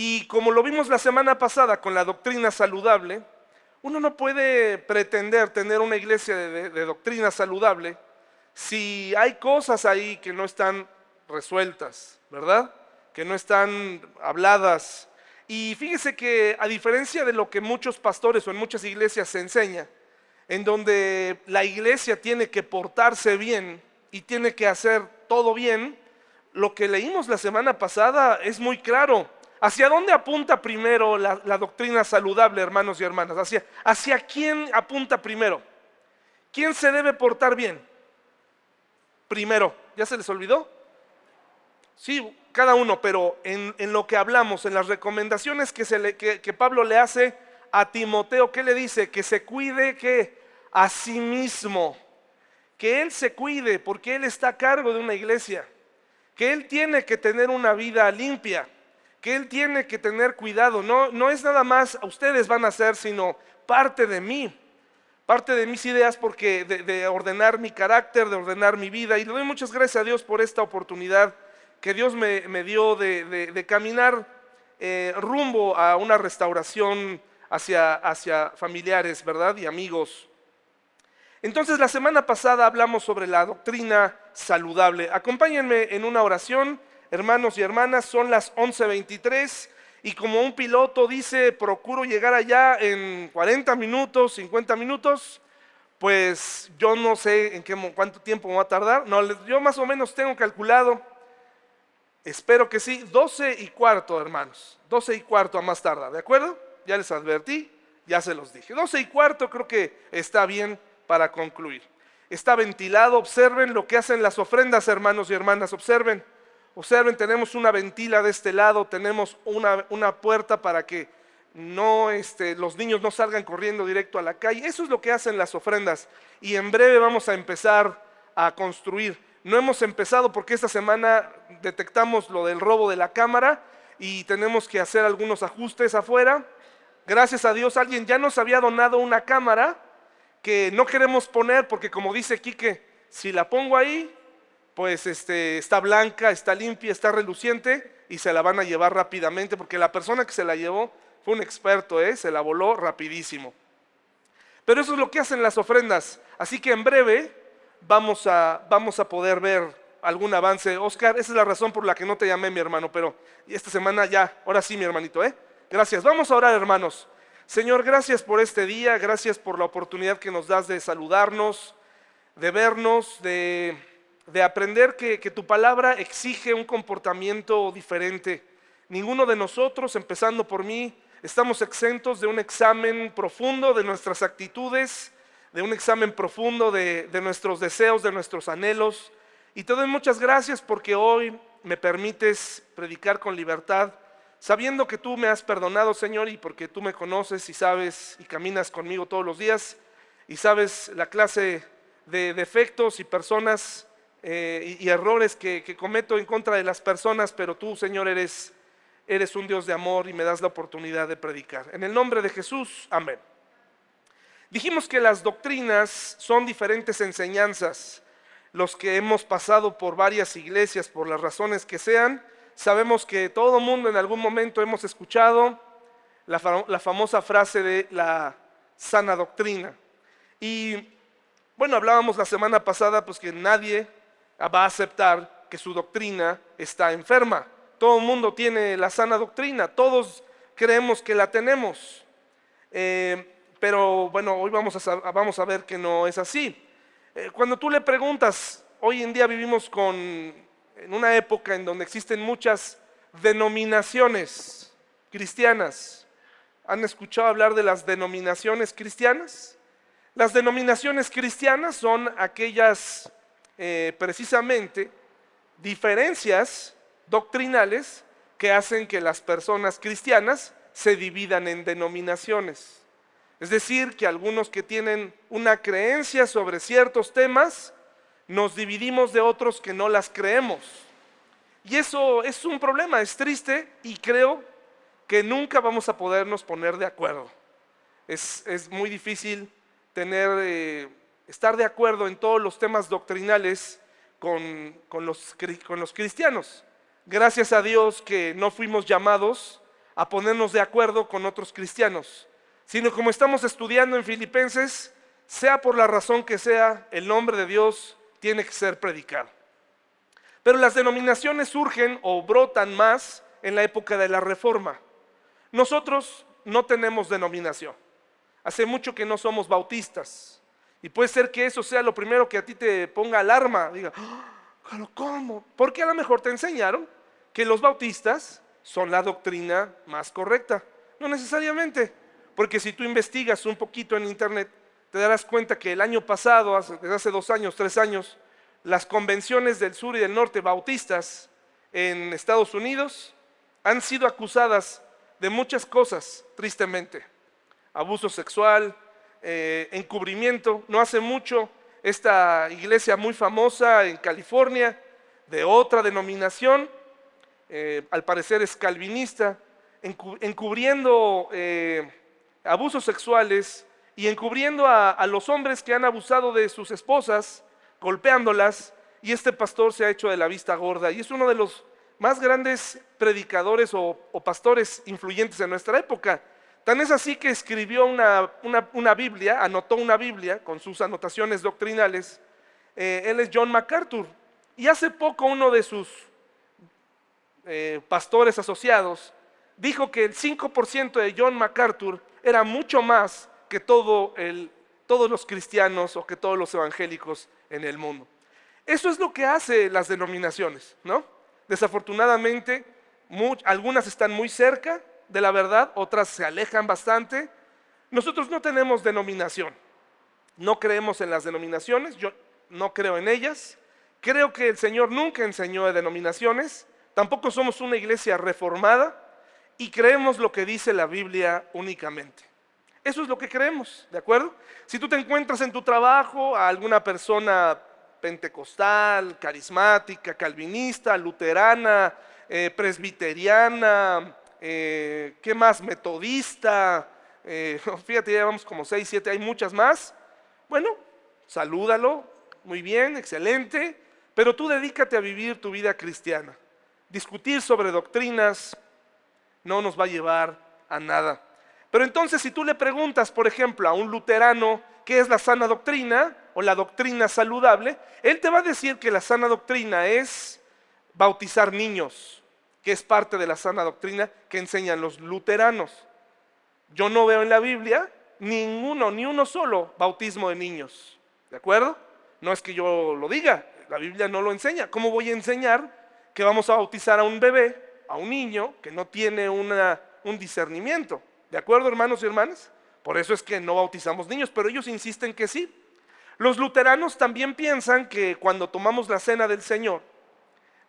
Y como lo vimos la semana pasada con la doctrina saludable, uno no puede pretender tener una iglesia de, doctrina saludable si hay cosas ahí que no están resueltas, ¿verdad? Que no están habladas. Y fíjese que a diferencia de lo que muchos pastores o en muchas iglesias se enseña, en donde la iglesia tiene que portarse bien y tiene que hacer todo bien, lo que leímos la semana pasada es muy claro. ¿Hacia dónde apunta primero la, doctrina saludable, hermanos y hermanas? ¿Hacia, ¿Hacia quién apunta primero? ¿Quién se debe portar bien? Primero, ¿ya se les olvidó? Sí, cada uno, pero en, lo que hablamos, en las recomendaciones que, se que, Pablo le hace a Timoteo, ¿qué le dice? Que se cuide que a sí mismo, que él se cuide porque él está a cargo de una iglesia, que él tiene que tener una vida limpia que Él tiene que tener cuidado. No, no es nada más ustedes van a hacer, sino parte de mí. Parte de mis ideas porque de, ordenar mi carácter, de ordenar mi vida. Y le doy muchas gracias a Dios por esta oportunidad que Dios me, dio de, caminar eh, rumbo a una restauración hacia, hacia familiares, ¿verdad? Y amigos. Entonces la semana pasada hablamos sobre la doctrina saludable. Acompáñenme en una oración hermanos y hermanas, son las 11.23 y como un piloto dice, procuro llegar allá en 40 minutos, 50 minutos, pues yo no sé en qué, cuánto tiempo va a tardar. No, yo más o menos tengo calculado, espero que sí, 12 y cuarto, hermanos, 12 y cuarto a más tardar, ¿de acuerdo? Ya les advertí, ya se los dije. 12 y cuarto creo que está bien para concluir. Está ventilado, observen lo que hacen las ofrendas, hermanos y hermanas, observen. Observen, tenemos una ventila de este lado, tenemos una, puerta para que no, este, los niños no salgan corriendo directo a la calle. Eso es lo que hacen las ofrendas. Y en breve vamos a empezar a construir. No hemos empezado porque esta semana detectamos lo del robo de la cámara y tenemos que hacer algunos ajustes afuera. Gracias a Dios alguien ya nos había donado una cámara que no queremos poner porque como dice Quique, si la pongo ahí, pues este, está blanca, está limpia, está reluciente y se la van a llevar rápidamente porque la persona que se la llevó fue un experto, ¿eh? se la voló rapidísimo. Pero eso es lo que hacen las ofrendas. Así que en breve vamos a, vamos a poder ver algún avance. Oscar, esa es la razón por la que no te llamé mi hermano, pero esta semana ya, ahora sí mi hermanito, ¿eh? Gracias. Vamos a orar hermanos. Señor, gracias por este día, gracias por la oportunidad que nos das de saludarnos, de vernos, de de aprender que, tu palabra exige un comportamiento diferente. Ninguno de nosotros, empezando por mí, estamos exentos de un examen profundo de nuestras actitudes, de un examen profundo de, de, nuestros deseos, de nuestros anhelos. Y te doy muchas gracias porque hoy me permites predicar con libertad, sabiendo que tú me has perdonado, Señor, y porque tú me conoces y sabes y caminas conmigo todos los días y sabes la clase de defectos y personas eh, y, errores que, cometo en contra de las personas, pero tú, Señor, eres, eres un Dios de amor y me das la oportunidad de predicar. En el nombre de Jesús, amén. Dijimos que las doctrinas son diferentes enseñanzas. Los que hemos pasado por varias iglesias, por las razones que sean, sabemos que todo mundo en algún momento hemos escuchado la, la famosa frase de la sana doctrina. Y bueno, hablábamos la semana pasada, pues que nadie va a aceptar que su doctrina está enferma. Todo el mundo tiene la sana doctrina, todos creemos que la tenemos. Eh, pero bueno, hoy vamos a, vamos a ver que no es así. Eh, cuando tú le preguntas, hoy en día vivimos con, en una época en donde existen muchas denominaciones cristianas. ¿Han escuchado hablar de las denominaciones cristianas? Las denominaciones cristianas son aquellas eh, precisamente diferencias doctrinales que hacen que las personas cristianas se dividan en denominaciones. Es decir, que algunos que tienen una creencia sobre ciertos temas, nos dividimos de otros que no las creemos. Y eso es un problema, es triste y creo que nunca vamos a podernos poner de acuerdo. Es, muy difícil tener eh, estar de acuerdo en todos los temas doctrinales con, los, con los cristianos. Gracias a Dios que no fuimos llamados a ponernos de acuerdo con otros cristianos, sino como estamos estudiando en Filipenses, sea por la razón que sea, el nombre de Dios tiene que ser predicado. Pero las denominaciones surgen o brotan más en la época de la Reforma. Nosotros no tenemos denominación. Hace mucho que no somos bautistas. Y puede ser que eso sea lo primero que a ti te ponga alarma. Diga, ah, ¿cómo? Porque a lo mejor te enseñaron que los bautistas son la doctrina más correcta. No necesariamente, porque si tú investigas un poquito en internet, te darás cuenta que el año pasado, desde hace dos años, tres años, las convenciones del sur y del norte bautistas en Estados Unidos han sido acusadas de muchas cosas, tristemente. Abuso sexual, eh, encubrimiento. No hace mucho, esta iglesia muy famosa en California, de otra denominación, eh, al parecer es calvinista, encubriendo eh, abusos sexuales y encubriendo a, los hombres que han abusado de sus esposas, golpeándolas, y este pastor se ha hecho de la vista gorda y es uno de los más grandes predicadores o, pastores influyentes en nuestra época. Tan es así que escribió una, una, Biblia, anotó una Biblia con sus anotaciones doctrinales. Eh, él es John MacArthur. Y hace poco uno de sus eh, pastores asociados, dijo que el 5% de John MacArthur era mucho más que todo el, todos los cristianos o que todos los evangélicos en el mundo. Eso es lo que hace las denominaciones, ¿no? Desafortunadamente, algunas están muy cerca de la verdad, otras se alejan bastante. Nosotros no tenemos denominación, no creemos en las denominaciones, yo no creo en ellas. Creo que el Señor nunca enseñó de denominaciones. Tampoco somos una iglesia reformada y creemos lo que dice la Biblia únicamente. Eso es lo que creemos, ¿de acuerdo? Si tú te encuentras en tu trabajo a alguna persona pentecostal, carismática, calvinista, luterana, eh, presbiteriana, eh, ¿qué más? Metodista, eh, fíjate, ya vamos como seis, siete, hay muchas más. Bueno, salúdalo, muy bien, excelente, pero tú dedícate a vivir tu vida cristiana. Discutir sobre doctrinas no nos va a llevar a nada. Pero entonces si tú le preguntas, por ejemplo, a un luterano qué es la sana doctrina o la doctrina saludable, él te va a decir que la sana doctrina es bautizar niños, que es parte de la sana doctrina que enseñan los luteranos. Yo no veo en la Biblia ninguno, ni uno solo bautismo de niños. ¿De acuerdo? No es que yo lo diga, la Biblia no lo enseña. ¿Cómo voy a enseñar que vamos a bautizar a un bebé, a un niño que no tiene un discernimiento. ¿De acuerdo, hermanos y hermanas? Por eso es que no bautizamos niños, pero ellos insisten que sí. Los luteranos también piensan que cuando tomamos la cena del Señor,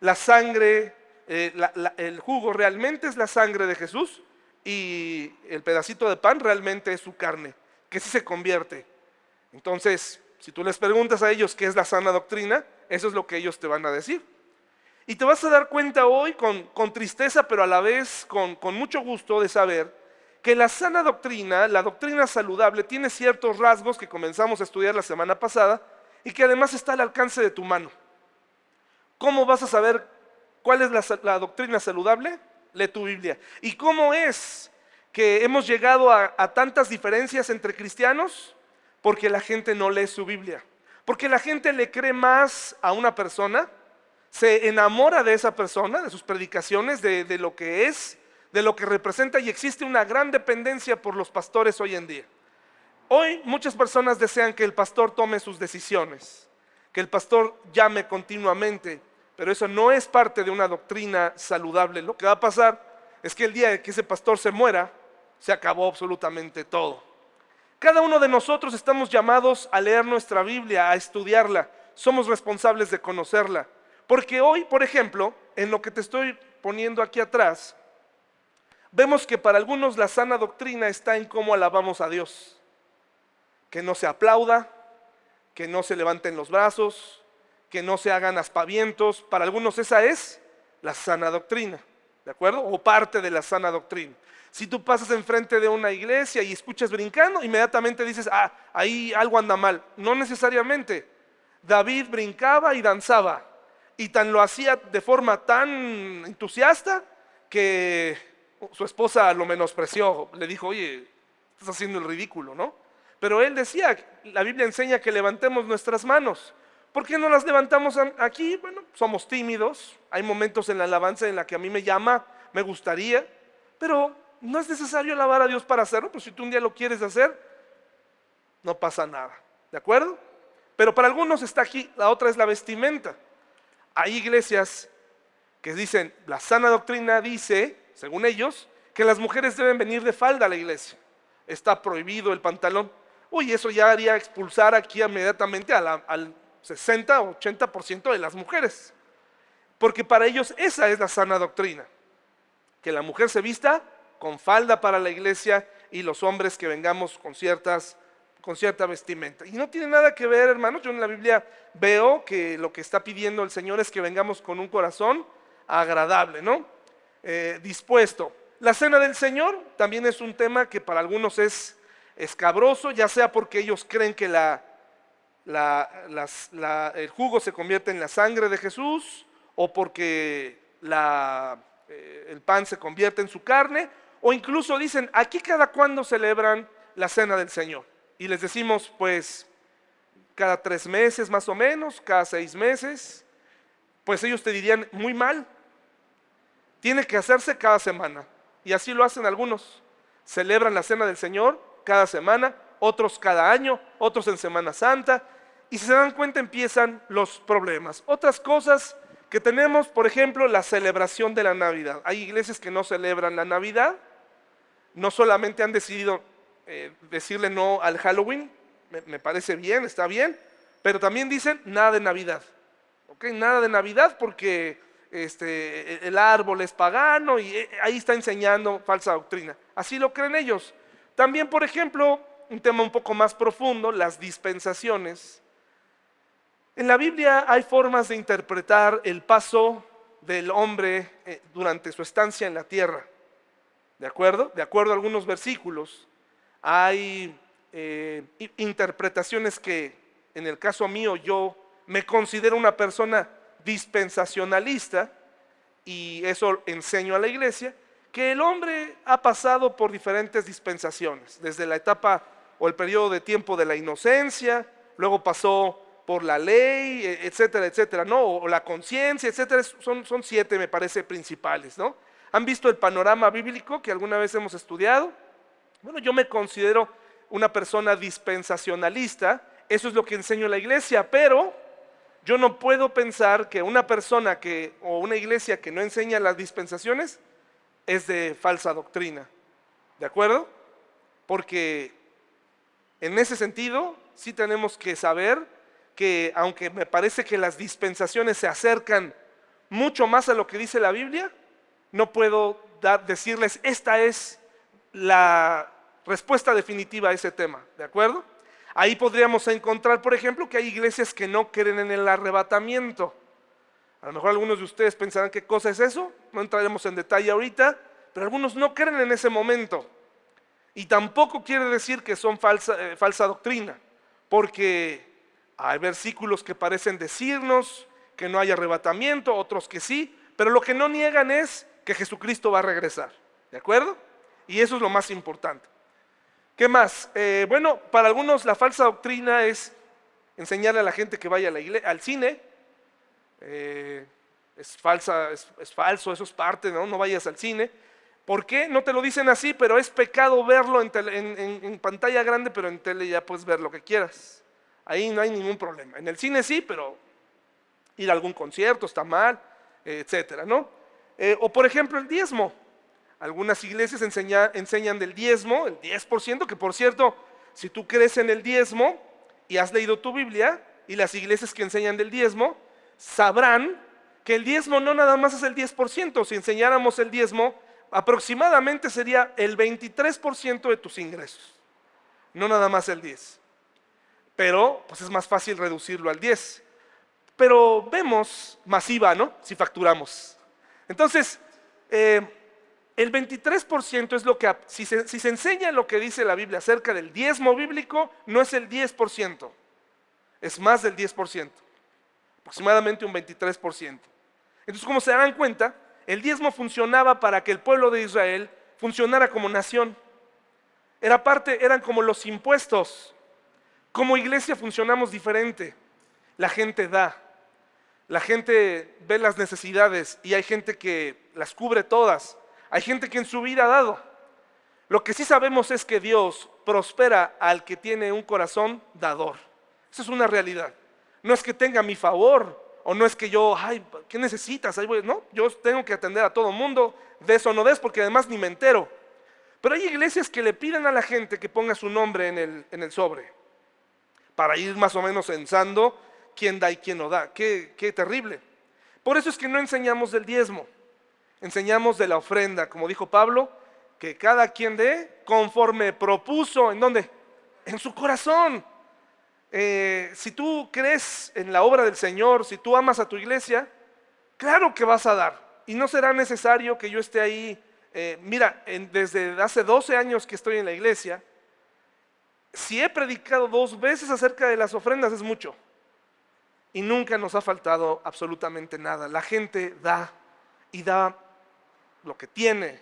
la sangre, eh, el jugo realmente es la sangre de Jesús y el pedacito de pan realmente es su carne, que sí se convierte. Entonces, si tú les preguntas a ellos qué es la sana doctrina, eso es lo que ellos te van a decir. Y te vas a dar cuenta hoy con, tristeza, pero a la vez con, con mucho gusto de saber que la sana doctrina, la doctrina saludable, tiene ciertos rasgos que comenzamos a estudiar la semana pasada y que además está al alcance de tu mano. ¿Cómo vas a saber cuál es la, doctrina saludable? Lee tu Biblia. ¿Y cómo es que hemos llegado a, a tantas diferencias entre cristianos? Porque la gente no lee su Biblia. Porque la gente le cree más a una persona se enamora de esa persona, de sus predicaciones, de, lo que es, de lo que representa y existe una gran dependencia por los pastores hoy en día. Hoy muchas personas desean que el pastor tome sus decisiones, que el pastor llame continuamente, pero eso no es parte de una doctrina saludable. Lo que va a pasar es que el día que ese pastor se muera, se acabó absolutamente todo. Cada uno de nosotros estamos llamados a leer nuestra Biblia, a estudiarla. Somos responsables de conocerla. Porque hoy, por ejemplo, en lo que te estoy poniendo aquí atrás, vemos que para algunos la sana doctrina está en cómo alabamos a Dios. Que no se aplauda, que no se levanten los brazos, que no se hagan aspavientos. Para algunos esa es la sana doctrina, ¿de acuerdo? O parte de la sana doctrina. Si tú pasas enfrente de una iglesia y escuchas brincando, inmediatamente dices, ah, ahí algo anda mal. No necesariamente. David brincaba y danzaba y tan lo hacía de forma tan entusiasta que su esposa lo menospreció, le dijo, oye, estás haciendo el ridículo, ¿no? Pero él decía, la Biblia enseña que levantemos nuestras manos. ¿Por qué no las levantamos aquí? Bueno, somos tímidos, hay momentos en la alabanza en la que a mí me llama, me gustaría, pero no es necesario alabar a Dios para hacerlo, pues si tú un día lo quieres hacer, no pasa nada, ¿de acuerdo? Pero para algunos está aquí, la otra es la vestimenta. Hay iglesias que dicen, la sana doctrina dice, según ellos, que las mujeres deben venir de falda a la iglesia. Está prohibido el pantalón. Uy, eso ya haría expulsar aquí inmediatamente al 60 o 80% de las mujeres. Porque para ellos esa es la sana doctrina. Que la mujer se vista con falda para la iglesia y los hombres que vengamos con ciertas con cierta vestimenta. Y no tiene nada que ver, hermanos. Yo en la Biblia veo que lo que está pidiendo el Señor es que vengamos con un corazón agradable, ¿no? Eh, dispuesto. La cena del Señor también es un tema que para algunos es escabroso, ya sea porque ellos creen que la, el jugo se convierte en la sangre de Jesús, o porque eh, el pan se convierte en su carne, o incluso dicen, aquí cada cuándo celebran la cena del Señor. Y les decimos, pues, cada tres meses más o menos, cada seis meses, pues ellos te dirían, muy mal, tiene que hacerse cada semana. Y así lo hacen algunos. Celebran la cena del Señor cada semana, otros cada año, otros en Semana Santa. Y si se dan cuenta empiezan los problemas. Otras cosas que tenemos, por ejemplo, la celebración de la Navidad. Hay iglesias que no celebran la Navidad, no solamente han decidido eh, decirle no al Halloween, me, parece bien, está bien, pero también dicen nada de Navidad. ¿ok? Nada de Navidad porque este, el árbol es pagano y eh, ahí está enseñando falsa doctrina. Así lo creen ellos. También, por ejemplo, un tema un poco más profundo, las dispensaciones. En la Biblia hay formas de interpretar el paso del hombre eh, durante su estancia en la tierra. ¿De acuerdo? De acuerdo a algunos versículos, hay eh, interpretaciones que, en el caso mío, yo me considero una persona dispensacionalista, y eso enseño a la iglesia, que el hombre ha pasado por diferentes dispensaciones, desde la etapa o el periodo de tiempo de la inocencia, luego pasó por la ley, e, etcétera, etcétera, ¿no? O la conciencia, etcétera, son, son siete, me parece, principales, ¿no? ¿Han visto el panorama bíblico que alguna vez hemos estudiado? Bueno, yo me considero una persona dispensacionalista, eso es lo que enseño en la iglesia, pero yo no puedo pensar que una persona que o una iglesia que no enseña las dispensaciones es de falsa doctrina. ¿De acuerdo? Porque en ese sentido sí tenemos que saber que aunque me parece que las dispensaciones se acercan mucho más a lo que dice la Biblia, no puedo decirles esta es la respuesta definitiva a ese tema. ¿De acuerdo? Ahí podríamos encontrar, por ejemplo, que hay iglesias que no creen en el arrebatamiento. A lo mejor algunos de ustedes pensarán qué cosa es eso, no entraremos en detalle ahorita, pero algunos no creen en ese momento. Y tampoco quiere decir que son falsa, eh, falsa doctrina, porque hay versículos que parecen decirnos que no hay arrebatamiento, otros que sí, pero lo que no niegan es que Jesucristo va a regresar. ¿De acuerdo? Y eso es lo más importante. ¿Qué más? Eh, bueno, para algunos la falsa doctrina es enseñarle a la gente que vaya al cine. Eh, es, falsa, es, falso, eso es parte, ¿no? No vayas al cine. ¿Por qué? No te lo dicen así, pero es pecado verlo en, pantalla grande, pero en tele ya puedes ver lo que quieras. Ahí no hay ningún problema. En el cine sí, pero ir a algún concierto está mal, etcétera, ¿no? Eh, o por ejemplo el diezmo. Algunas iglesias enseñan del diezmo, el 10%, que por cierto, si tú crees en el diezmo y has leído tu Biblia, y las iglesias que enseñan del diezmo, sabrán que el diezmo no nada más es el 10%, si enseñáramos el diezmo, aproximadamente sería el 23% de tus ingresos, no nada más el 10. Pero pues es más fácil reducirlo al 10. Pero vemos masiva, ¿no? Si facturamos. Entonces, eh, el 23% es lo que, si se, enseña lo que dice la Biblia acerca del diezmo bíblico, no es el 10%, es más del 10%, aproximadamente un 23%. Entonces, como se dan cuenta, el diezmo funcionaba para que el pueblo de Israel funcionara como nación. Era parte, eran como los impuestos. Como iglesia funcionamos diferente. La gente da. La gente ve las necesidades y hay gente que las cubre todas. Hay gente que en su vida ha dado. Lo que sí sabemos es que Dios prospera al que tiene un corazón dador. Esa es una realidad. No es que tenga mi favor o no es que yo, ay, ¿qué necesitas? No, yo tengo que atender a todo mundo, de eso no des porque además ni me entero. Pero hay iglesias que le piden a la gente que ponga su nombre en el, en el sobre, para ir más o menos pensando quién da y quién no da. Qué, qué terrible. Por eso es que no enseñamos del diezmo, enseñamos de la ofrenda, como dijo Pablo, que cada quien dé conforme propuso, ¿en dónde? En su corazón. Eh, si tú crees en la obra del Señor, si tú amas a tu iglesia, claro que vas a dar. Y no será necesario que yo esté ahí. Eh, mira, desde hace 12 años que estoy en la iglesia, si he predicado dos veces acerca de las ofrendas es mucho. Y nunca nos ha faltado absolutamente nada. La gente da y da lo que tiene.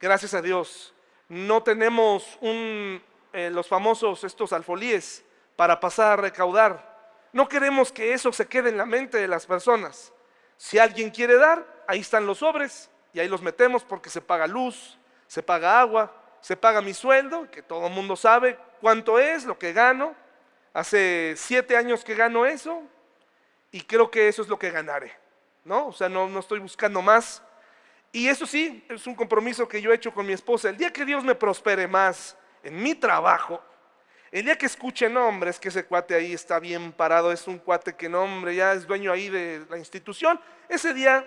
Gracias a Dios. No tenemos eh, los famosos estos alfolíes para pasar a recaudar. No queremos que eso se quede en la mente de las personas. Si alguien quiere dar, ahí están los sobres y ahí los metemos porque se paga luz, se paga agua, se paga mi sueldo, que todo el mundo sabe cuánto es, lo que gano. Hace siete años que gano eso y creo que eso es lo que ganaré. ¿no? O sea, no, no estoy buscando más. Y eso sí, es un compromiso que yo he hecho con mi esposa. El día que Dios me prospere más en mi trabajo, el día que escuchen, nombres que ese cuate ahí está bien parado, es un cuate que no, hombre, ya es dueño ahí de la institución, ese día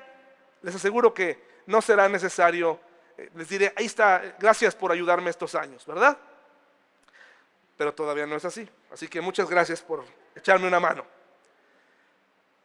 les aseguro que no será necesario, eh, les diré, ahí está, gracias por ayudarme estos años, ¿verdad? Pero todavía no es así. Así que muchas gracias por echarme una mano.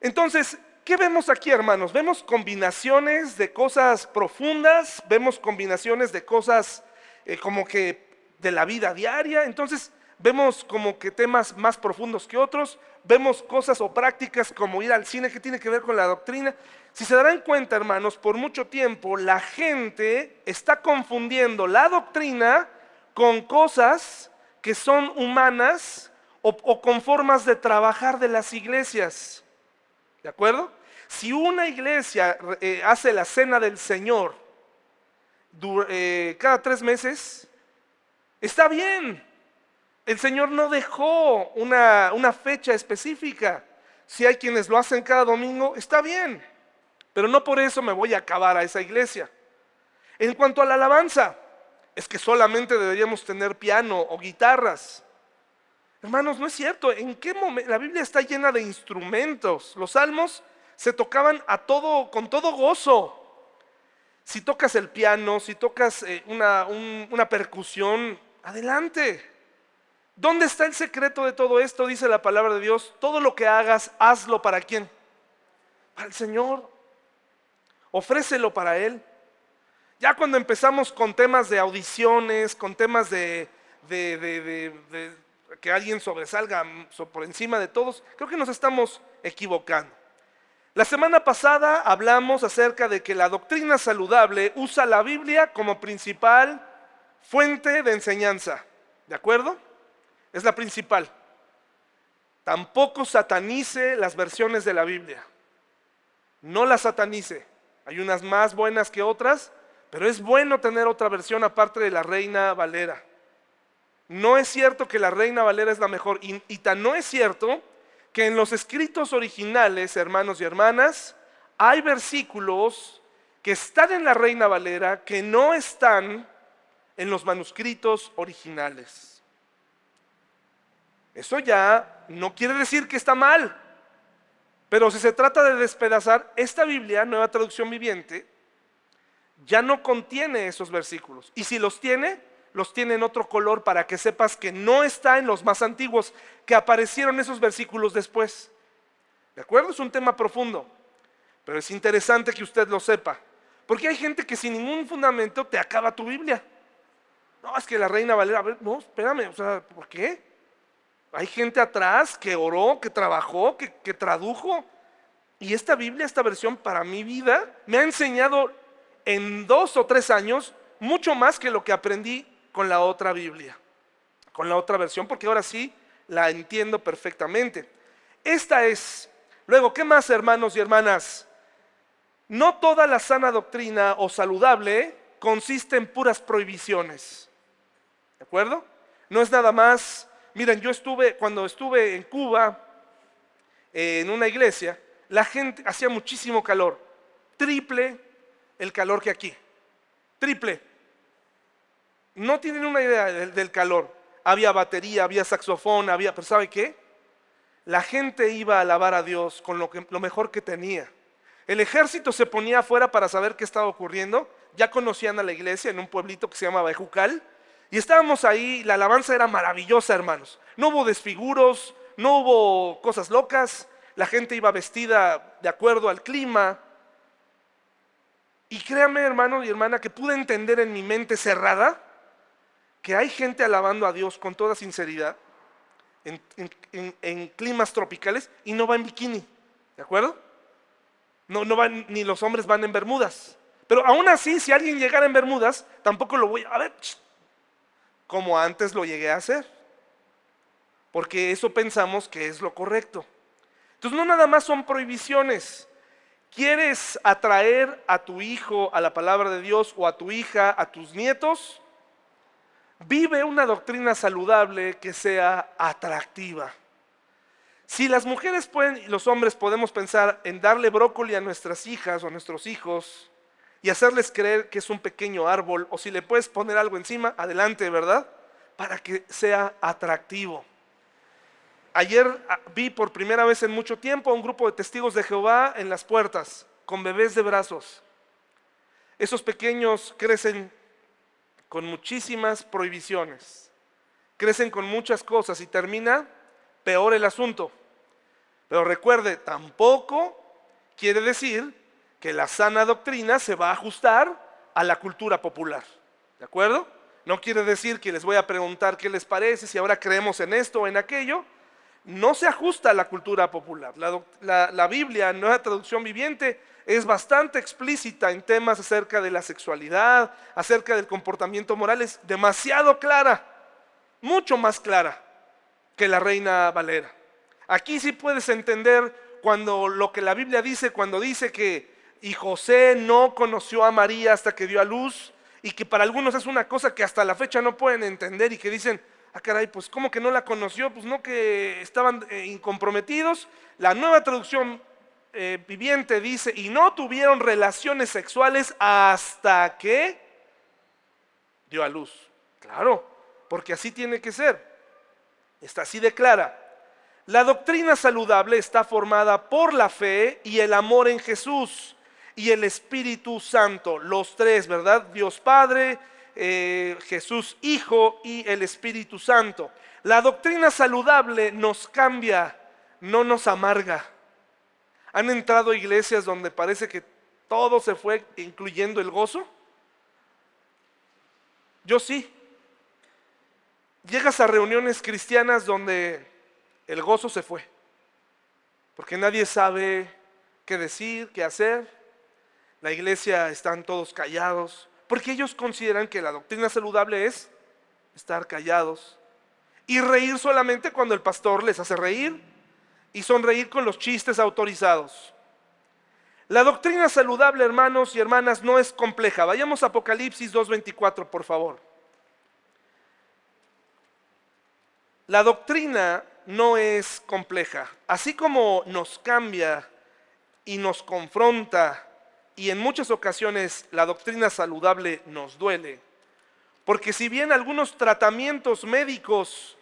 Entonces, ¿qué vemos aquí, hermanos? Vemos combinaciones de cosas profundas, vemos combinaciones de cosas eh, como que de la vida diaria. Entonces, vemos como que temas más profundos que otros, vemos cosas o prácticas como ir al cine que tiene que ver con la doctrina. Si se darán cuenta, hermanos, por mucho tiempo la gente está confundiendo la doctrina con cosas que son humanas o, con formas de trabajar de las iglesias. ¿De acuerdo? Si una iglesia eh, hace la cena del Señor eh, cada tres meses, está bien. El Señor no dejó una, fecha específica. Si hay quienes lo hacen cada domingo, está bien. Pero no por eso me voy a acabar a esa iglesia. En cuanto a la alabanza, es que solamente deberíamos tener piano o guitarras. Hermanos, no es cierto. ¿En qué momento? La Biblia está llena de instrumentos. Los salmos se tocaban a todo, con todo gozo. Si tocas el piano, si tocas eh, una, una percusión, adelante. ¿Dónde está el secreto de todo esto? Dice la palabra de Dios. Todo lo que hagas, hazlo para quién? Para el Señor. Ofrécelo para Él. Ya cuando empezamos con temas de audiciones, con temas de, que alguien sobresalga por encima de todos, creo que nos estamos equivocando. La semana pasada hablamos acerca de que la doctrina saludable usa la Biblia como principal fuente de enseñanza. ¿De acuerdo? Es la principal. Tampoco satanice las versiones de la Biblia. No las satanice. Hay unas más buenas que otras, pero es bueno tener otra versión aparte de la Reina Valera. No es cierto que la Reina Valera es la mejor. Y, y tan no es cierto que en los escritos originales, hermanos y hermanas, hay versículos que están en la Reina Valera que no están en los manuscritos originales. Eso ya no quiere decir que está mal. Pero si se trata de despedazar, esta Biblia, nueva traducción viviente, ya no contiene esos versículos. Y si los tiene, los tiene en otro color para que sepas que no está en los más antiguos, que aparecieron esos versículos después. ¿De acuerdo? Es un tema profundo. Pero es interesante que usted lo sepa. Porque hay gente que sin ningún fundamento te acaba tu Biblia. No, es que la reina Valera, no, espérame, o sea, ¿por qué? Hay gente atrás que oró, que trabajó, que, tradujo. Y esta Biblia, esta versión para mi vida, me ha enseñado en dos o tres años mucho más que lo que aprendí con la otra Biblia, con la otra versión, porque ahora sí la entiendo perfectamente. Esta es, luego, ¿qué más hermanos y hermanas? No toda la sana doctrina o saludable consiste en puras prohibiciones. ¿De acuerdo? No es nada más, miren, yo estuve, cuando estuve en Cuba, en una iglesia, la gente hacía muchísimo calor, triple el calor que aquí, triple. No tienen una idea del, calor. Había batería, había saxofón, había, pero ¿sabe qué? La gente iba a alabar a Dios con lo, que, lo mejor que tenía. El ejército se ponía afuera para saber qué estaba ocurriendo. Ya conocían a la iglesia en un pueblito que se llamaba Ejucal. Y estábamos ahí, la alabanza era maravillosa, hermanos. No hubo desfiguros, no hubo cosas locas. La gente iba vestida de acuerdo al clima. Y créame, hermano y hermana, que pude entender en mi mente cerrada que hay gente alabando a Dios con toda sinceridad en, climas tropicales y no va en bikini, ¿de acuerdo? No, no van, ni los hombres van en bermudas. Pero aún así, si alguien llegara en bermudas, tampoco lo voy a, a ver, como antes lo llegué a hacer. Porque eso pensamos que es lo correcto. Entonces no nada más son prohibiciones. ¿Quieres atraer a tu hijo a la palabra de Dios o a tu hija, a tus nietos? Vive una doctrina saludable que sea atractiva. Si las mujeres pueden y los hombres podemos pensar en darle brócoli a nuestras hijas o a nuestros hijos y hacerles creer que es un pequeño árbol, o si le puedes poner algo encima, adelante, ¿verdad? Para que sea atractivo. Ayer ah, vi por primera vez en mucho tiempo a un grupo de testigos de Jehová en las puertas, con bebés de brazos. Esos pequeños crecen con muchísimas prohibiciones, crecen con muchas cosas y termina peor el asunto. Pero recuerde, tampoco quiere decir que la sana doctrina se va a ajustar a la cultura popular. ¿De acuerdo? No quiere decir que les voy a preguntar qué les parece, si ahora creemos en esto o en aquello. No se ajusta a la cultura popular. La, Biblia, nueva traducción viviente, es bastante explícita en temas acerca de la sexualidad, acerca del comportamiento moral, es demasiado clara, mucho más clara que la reina Valera. Aquí sí puedes entender cuando lo que la Biblia dice, cuando dice que y José no conoció a María hasta que dio a luz, y que para algunos es una cosa que hasta la fecha no pueden entender y que dicen, ah caray, pues ¿cómo que no la conoció? Pues no que estaban eh, incomprometidos. La nueva traducción eh, viviente dice, y no tuvieron relaciones sexuales hasta que dio a luz. Claro, porque así tiene que ser. Está así de clara. La doctrina saludable está formada por la fe y el amor en Jesús y el Espíritu Santo, los tres, ¿verdad? Dios Padre, eh, Jesús Hijo y el Espíritu Santo. La doctrina saludable nos cambia, no nos amarga. ¿Han entrado iglesias donde parece que todo se fue, incluyendo el gozo? Yo sí. Llegas a reuniones cristianas donde el gozo se fue, porque nadie sabe qué decir, qué hacer. La iglesia están todos callados, porque ellos consideran que la doctrina saludable es estar callados y reír solamente cuando el pastor les hace reír y sonreír con los chistes autorizados. La doctrina saludable, hermanos y hermanas, no es compleja. Vayamos a Apocalipsis 2.24, por favor. La doctrina no es compleja. Así como nos cambia y nos confronta y en muchas ocasiones la doctrina saludable nos duele, porque si bien algunos tratamientos médicos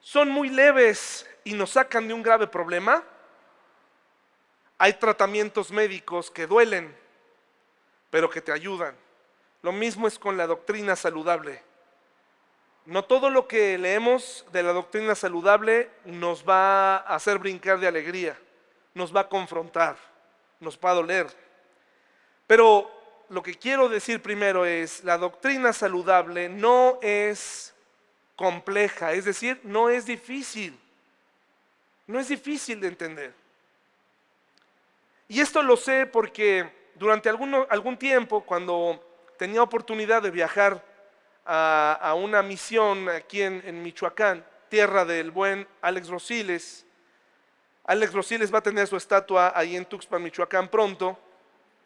son muy leves y nos sacan de un grave problema, hay tratamientos médicos que duelen, pero que te ayudan. Lo mismo es con la doctrina saludable. No todo lo que leemos de la doctrina saludable nos va a hacer brincar de alegría, nos va a confrontar, nos va a doler. Pero lo que quiero decir primero es, la doctrina saludable no es compleja, es decir, no es difícil. No es difícil de entender. Y esto lo sé porque durante algún tiempo, cuando tenía oportunidad de viajar a, una misión aquí en, Michoacán, tierra del buen Alex Rosiles. Alex Rosiles va a tener su estatua ahí en Tuxpan, Michoacán pronto.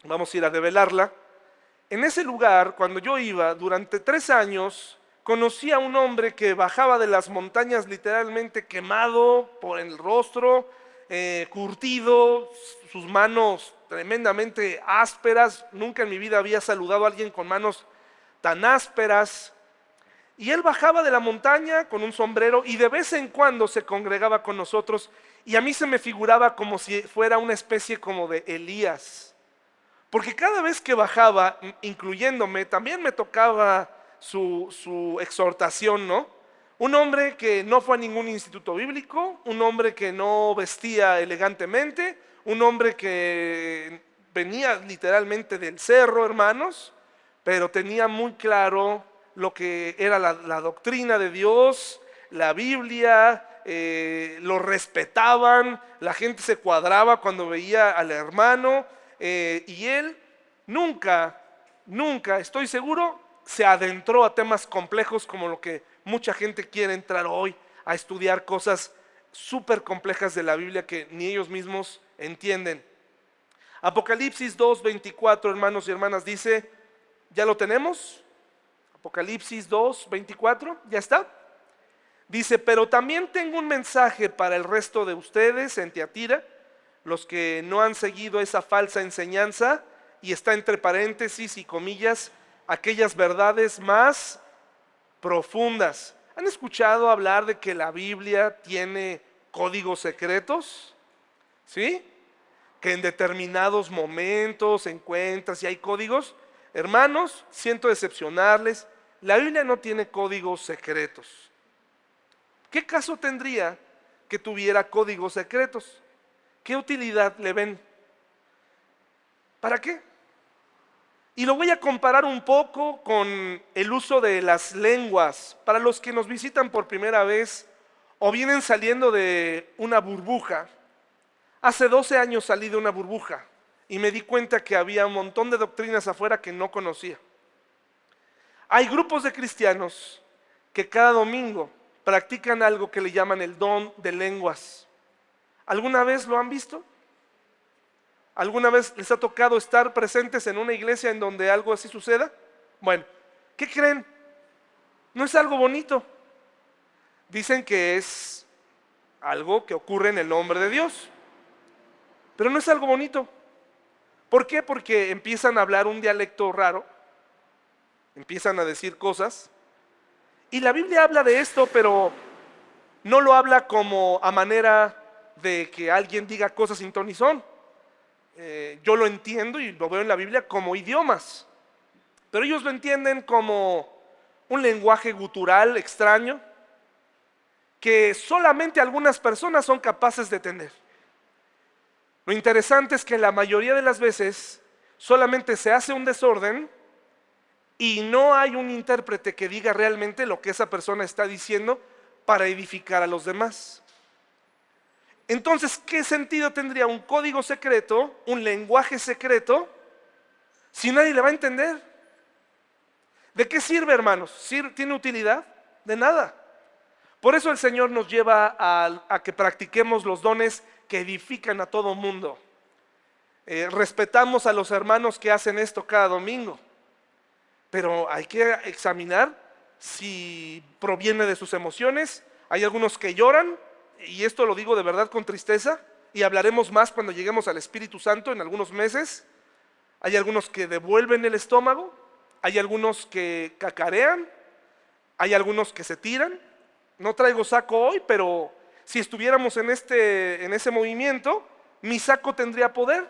Vamos a ir a develarla. En ese lugar, cuando yo iba, durante tres años, conocí a un hombre que bajaba de las montañas literalmente quemado por el rostro, eh, curtido, sus manos tremendamente ásperas. Nunca en mi vida había saludado a alguien con manos tan ásperas. Y él bajaba de la montaña con un sombrero y de vez en cuando se congregaba con nosotros y a mí se me figuraba como si fuera una especie como de Elías. Porque cada vez que bajaba, incluyéndome, también me tocaba su, exhortación, ¿no? Un hombre que no fue a ningún instituto bíblico, un hombre que no vestía elegantemente, un hombre que venía literalmente del cerro, hermanos, pero tenía muy claro lo que era la, doctrina de Dios, la Biblia, eh, lo respetaban, la gente se cuadraba cuando veía al hermano, eh, y él nunca, nunca, estoy seguro, se adentró a temas complejos como lo que mucha gente quiere entrar hoy, a estudiar cosas súper complejas de la Biblia que ni ellos mismos entienden. Apocalipsis 2, 24, hermanos y hermanas, dice, ¿ya lo tenemos? Apocalipsis 2, 24, ¿ya está? Dice, pero también tengo un mensaje para el resto de ustedes en Teatira, los que no han seguido esa falsa enseñanza, y está entre paréntesis y comillas, aquellas verdades más profundas. ¿Han escuchado hablar de que la Biblia tiene códigos secretos? ¿Sí? Que en determinados momentos encuentras y hay códigos. Hermanos, siento decepcionarles, la Biblia no tiene códigos secretos. ¿Qué caso tendría que tuviera códigos secretos? ¿Qué utilidad le ven? ¿Para qué? Y lo voy a comparar un poco con el uso de las lenguas. Para los que nos visitan por primera vez o vienen saliendo de una burbuja. Hace 12 años salí de una burbuja y me di cuenta que había un montón de doctrinas afuera que no conocía. Hay grupos de cristianos que cada domingo practican algo que le llaman el don de lenguas. ¿Alguna vez lo han visto? ¿Alguna vez les ha tocado estar presentes en una iglesia en donde algo así suceda? Bueno, ¿qué creen? No es algo bonito. Dicen que es algo que ocurre en el nombre de Dios. Pero no es algo bonito. ¿Por qué? Porque empiezan a hablar un dialecto raro empiezan a decir cosas. Y la Biblia habla de esto, pero no lo habla como a manera de que alguien diga cosas sin ton son. Eh, yo lo entiendo y lo veo en la Biblia como idiomas, pero ellos lo entienden como un lenguaje gutural extraño que solamente algunas personas son capaces de tener. Lo interesante es que la mayoría de las veces solamente se hace un desorden y no hay un intérprete que diga realmente lo que esa persona está diciendo para edificar a los demás. Entonces, ¿qué sentido tendría un código secreto, un lenguaje secreto, si nadie le va a entender? ¿De qué sirve, hermanos? ¿Tiene utilidad? De nada. Por eso el Señor nos lleva a, que practiquemos los dones que edifican a todo mundo. Eh, respetamos a los hermanos que hacen esto cada domingo pero hay que examinar si proviene de sus emociones. Hay algunos que lloran, y esto lo digo de verdad con tristeza, y hablaremos más cuando lleguemos al Espíritu Santo en algunos meses. Hay algunos que devuelven el estómago, hay algunos que cacarean, hay algunos que se tiran. No traigo saco hoy, pero si estuviéramos en, este, en ese movimiento, mi saco tendría poder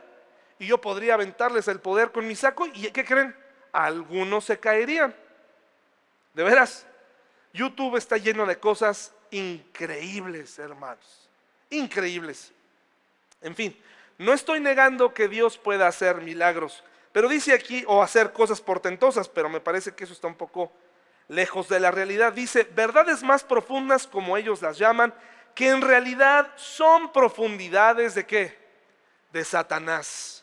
y yo podría aventarles el poder con mi saco. ¿Y qué creen? Algunos se caerían. De veras, YouTube está lleno de cosas increíbles, hermanos. Increíbles. En fin, no estoy negando que Dios pueda hacer milagros, pero dice aquí, o hacer cosas portentosas, pero me parece que eso está un poco lejos de la realidad. Dice, verdades más profundas, como ellos las llaman, que en realidad son profundidades de qué? De Satanás.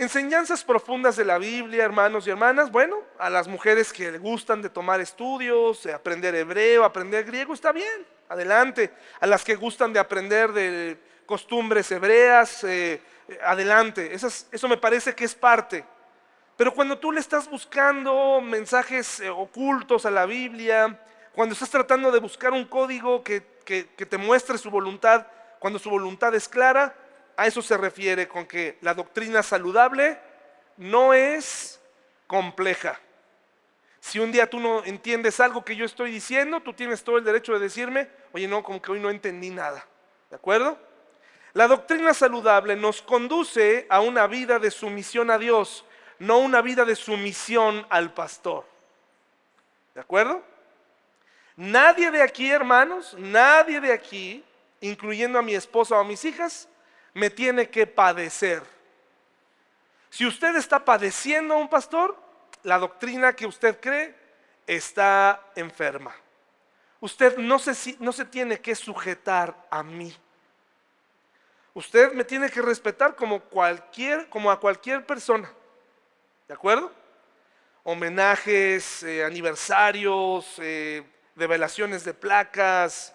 Enseñanzas profundas de la Biblia, hermanos y hermanas. Bueno, a las mujeres que gustan de tomar estudios, de aprender hebreo, aprender griego, está bien, adelante. A las que gustan de aprender de costumbres hebreas, eh, adelante. eso me parece que es parte. Pero cuando tú le estás buscando mensajes eh, ocultos a la Biblia, cuando estás tratando de buscar un código que te muestre su voluntad, cuando su voluntad es clara, a eso se refiere con que la doctrina saludable no es compleja. Si un día tú no entiendes algo que yo estoy diciendo, tú tienes todo el derecho de decirme, oye, no, como que hoy no entendí nada. ¿De acuerdo? La doctrina saludable nos conduce a una vida de sumisión a Dios, no una vida de sumisión al pastor. ¿De acuerdo? Nadie de aquí, hermanos, nadie de aquí, incluyendo a mi esposa o a mis hijas, me tiene que padecer. Si usted está padeciendo a un pastor, la doctrina que usted cree está enferma. Usted no se, no se tiene que sujetar a mí. Usted me tiene que respetar como, cualquier, como a cualquier persona. ¿De acuerdo? Homenajes, eh, aniversarios, eh, revelaciones de placas.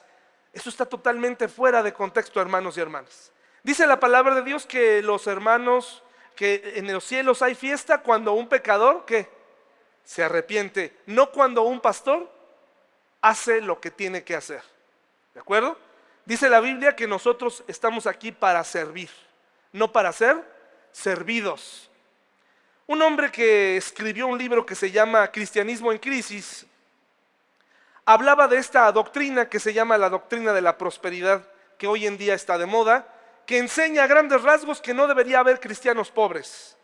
Eso está totalmente fuera de contexto, hermanos y hermanas. Dice la palabra de Dios que los hermanos, que en los cielos hay fiesta cuando un pecador que se arrepiente, no cuando un pastor hace lo que tiene que hacer. ¿De acuerdo? Dice la Biblia que nosotros estamos aquí para servir, no para ser servidos. Un hombre que escribió un libro que se llama Cristianismo en Crisis, hablaba de esta doctrina que se llama la doctrina de la prosperidad, que hoy en día está de moda, que enseña a grandes rasgos que no debería haber cristianos pobres.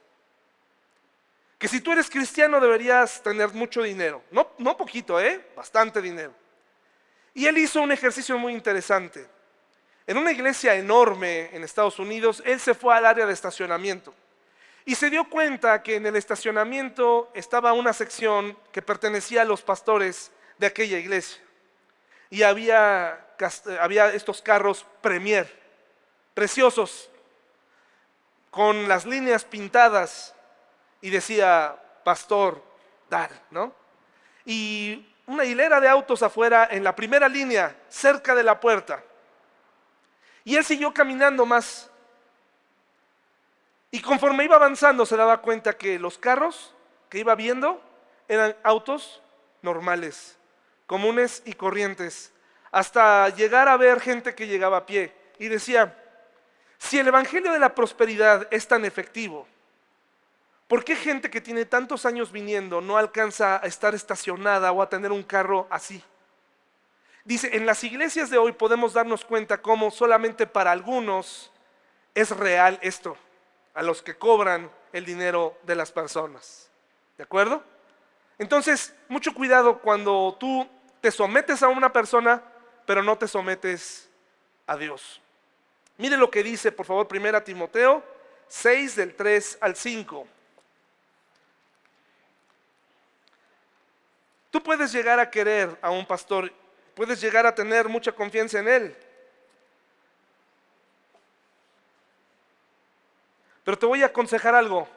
Que si tú eres cristiano deberías tener mucho dinero. No, no poquito, ¿eh? Bastante dinero. Y él hizo un ejercicio muy interesante. En una iglesia enorme en Estados Unidos, él se fue al área de estacionamiento. Y se dio cuenta que en el estacionamiento estaba una sección que pertenecía a los pastores de aquella iglesia. Y había, había estos carros Premier preciosos, con las líneas pintadas, y decía, pastor, dar, ¿no? Y una hilera de autos afuera en la primera línea, cerca de la puerta. Y él siguió caminando más. Y conforme iba avanzando se daba cuenta que los carros que iba viendo eran autos normales, comunes y corrientes, hasta llegar a ver gente que llegaba a pie. Y decía, si el Evangelio de la Prosperidad es tan efectivo, ¿por qué gente que tiene tantos años viniendo no alcanza a estar estacionada o a tener un carro así? Dice, en las iglesias de hoy podemos darnos cuenta cómo solamente para algunos es real esto, a los que cobran el dinero de las personas. ¿De acuerdo? Entonces, mucho cuidado cuando tú te sometes a una persona, pero no te sometes a Dios. Mire lo que dice, por favor, primera Timoteo 6 del 3 al 5. Tú puedes llegar a querer a un pastor, puedes llegar a tener mucha confianza en él. Pero te voy a aconsejar algo.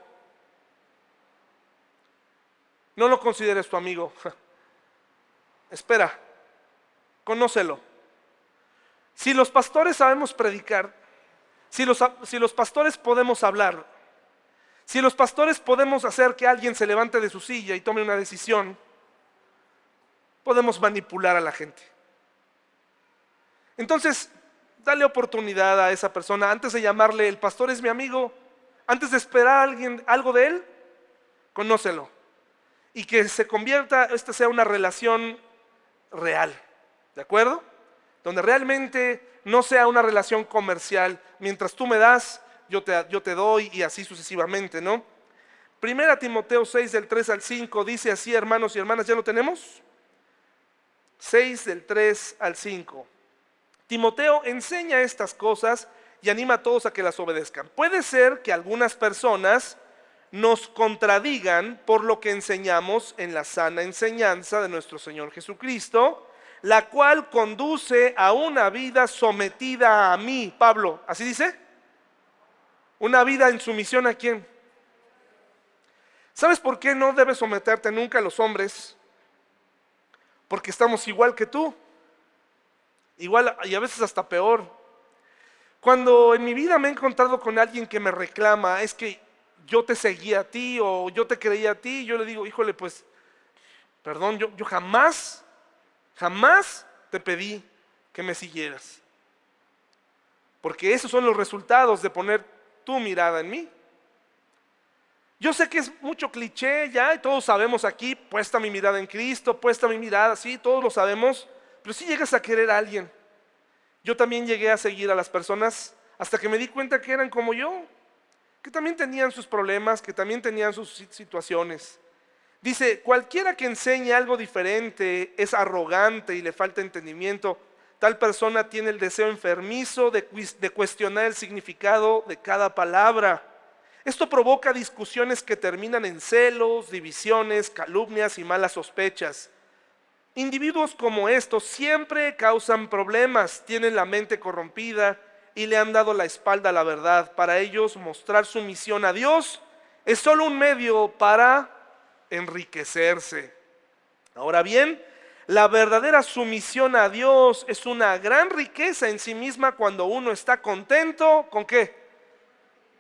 No lo consideres tu amigo. Espera, conócelo. Si los pastores sabemos predicar, si los, si los, pastores podemos hablar, si los pastores podemos hacer que alguien se levante de su silla y tome una decisión, podemos manipular a la gente. Entonces, dale oportunidad a esa persona antes de llamarle el pastor es mi amigo, antes de esperar a alguien, algo de él, conócelo. Y que se convierta, esta sea una relación real. ¿De acuerdo? Donde realmente no sea una relación comercial. Mientras tú me das, yo te, doy y así sucesivamente, ¿no? Primera Timoteo 6 del 3 al 5 dice así, hermanos y hermanas, ¿ya lo tenemos? 6 del 3 al 5. Timoteo enseña estas cosas y anima a todos a que las obedezcan. Puede ser que algunas personas nos contradigan por lo que enseñamos en la sana enseñanza de nuestro Señor Jesucristo la cual conduce a una vida sometida a mí. Pablo, ¿así dice? Una vida en sumisión a quién? ¿Sabes por qué no debes someterte nunca a los hombres? Porque estamos igual que tú. Igual y a veces hasta peor. Cuando en mi vida me he encontrado con alguien que me reclama, es que yo te seguía a ti o yo te creía a ti, yo le digo, híjole, pues, perdón, yo, yo jamás, jamás te pedí que me siguieras. Porque esos son los resultados de poner tu mirada en mí. Yo sé que es mucho cliché ya, y todos sabemos aquí, puesta mi mirada en Cristo, puesta mi mirada, sí, todos lo sabemos, pero si llegas a querer a alguien. Yo también llegué a seguir a las personas hasta que me di cuenta que eran como yo, que también tenían sus problemas, que también tenían sus situaciones. Dice, cualquiera que enseñe algo diferente es arrogante y le falta entendimiento. Tal persona tiene el deseo enfermizo de, cuestionar el significado de cada palabra. Esto provoca discusiones que terminan en celos, divisiones, calumnias y malas sospechas. Individuos como estos siempre causan problemas, tienen la mente corrompida y le han dado la espalda a la verdad. Para ellos mostrar su misión a Dios es solo un medio para enriquecerse. Ahora bien, la verdadera sumisión a Dios es una gran riqueza en sí misma cuando uno está contento. ¿Con qué?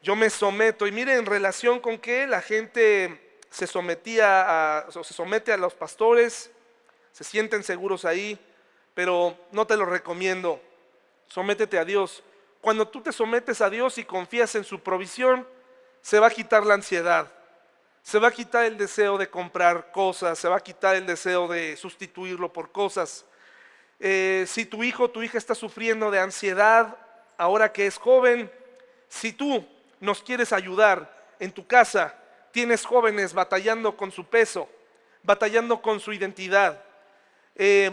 Yo me someto. Y mire, en relación con qué la gente se sometía a, se somete a los pastores, se sienten seguros ahí, pero no te lo recomiendo. Sométete a Dios. Cuando tú te sometes a Dios y confías en su provisión, se va a quitar la ansiedad se va a quitar el deseo de comprar cosas, se va a quitar el deseo de sustituirlo por cosas. Eh, si tu hijo o tu hija está sufriendo de ansiedad ahora que es joven, si tú nos quieres ayudar en tu casa, tienes jóvenes batallando con su peso, batallando con su identidad, eh,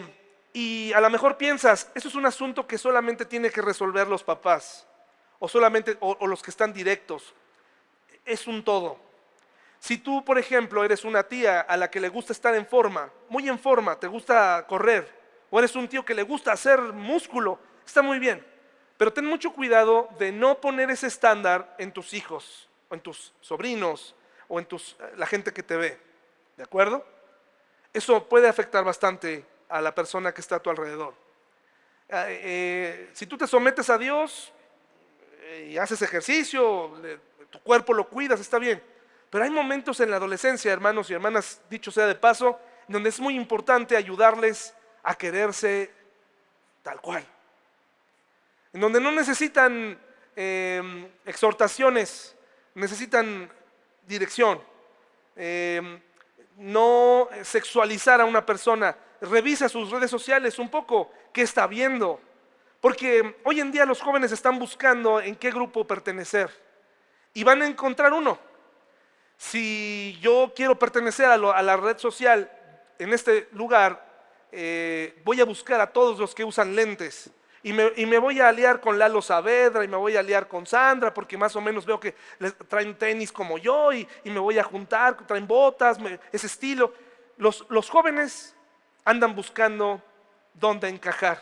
y a lo mejor piensas, eso es un asunto que solamente tiene que resolver los papás, o solamente, o los que están directos. Es un todo. Si tú, por ejemplo, eres una tía a la que le gusta estar en forma, muy en forma, te gusta correr, o eres un tío que le gusta hacer músculo, está muy bien. Pero ten mucho cuidado de no poner ese estándar en tus hijos, o en tus sobrinos, o en tus, la gente que te ve. ¿De acuerdo? Eso puede afectar bastante a la persona que está a tu alrededor. Ah, eh, si tú te sometes a Dios eh, y haces ejercicio, tu cuerpo lo cuidas, está bien. Pero hay momentos en la adolescencia, hermanos y hermanas, dicho sea de paso, donde es muy importante ayudarles a quererse tal cual. En donde no necesitan em, exhortaciones, necesitan dirección. Em, no sexualizar a una persona. Revisa sus redes sociales un poco, qué está viendo. Porque hoy en día los jóvenes están buscando en qué grupo pertenecer. Y van a encontrar uno si yo quiero pertenecer a, la red social en este lugar, eh, voy a buscar a todos los que usan lentes. Y me, voy a aliar con Lalo Saavedra y me voy a aliar con Sandra porque más o menos veo que traen tenis como yo y, me voy a juntar, traen botas, ese estilo. Los jóvenes andan buscando dónde encajar.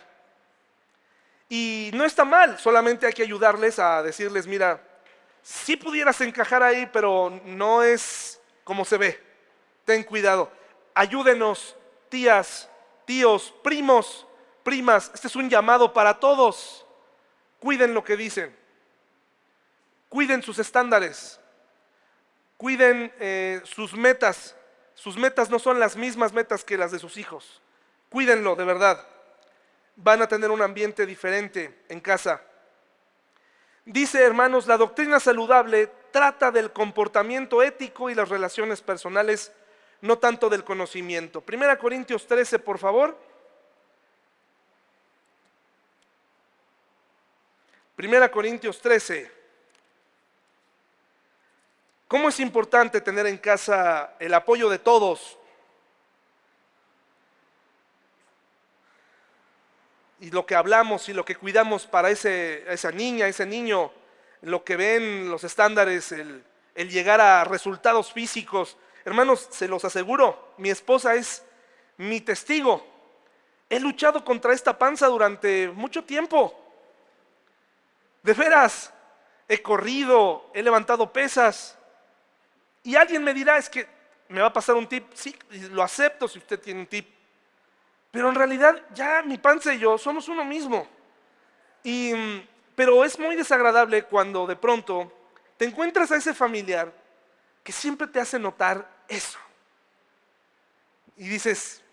Y no está mal, solamente hay que ayudarles a decirles, mira, si pudieras encajar ahí, pero no es como se ve. Ten cuidado. Ayúdenos, tías, tíos, primos, primas. Este es un llamado para todos. Cuiden lo que dicen. Cuiden sus estándares. Cuiden eh, sus metas. Sus metas no son las mismas metas que las de sus hijos. Cuídenlo, de verdad. Van a tener un ambiente diferente en casa. Dice, hermanos, la doctrina saludable trata del comportamiento ético y las relaciones personales, no tanto del conocimiento. Primera Corintios 13, por favor. Primera Corintios 13. ¿Cómo es importante tener en casa el apoyo de todos? Y lo que hablamos y lo que cuidamos para esa niña, ese niño, lo que ven los estándares, el, el llegar a resultados físicos. Hermanos, se los aseguro, mi esposa es mi testigo. He luchado contra esta panza durante mucho tiempo. De veras, he corrido, he levantado pesas. Y alguien me dirá, es que me va a pasar un tip, sí, lo acepto si usted tiene un tip. Pero en realidad ya mi panza y yo somos uno mismo. Y, pero es muy desagradable cuando de pronto te encuentras a ese familiar que siempre te hace notar eso. Y dices,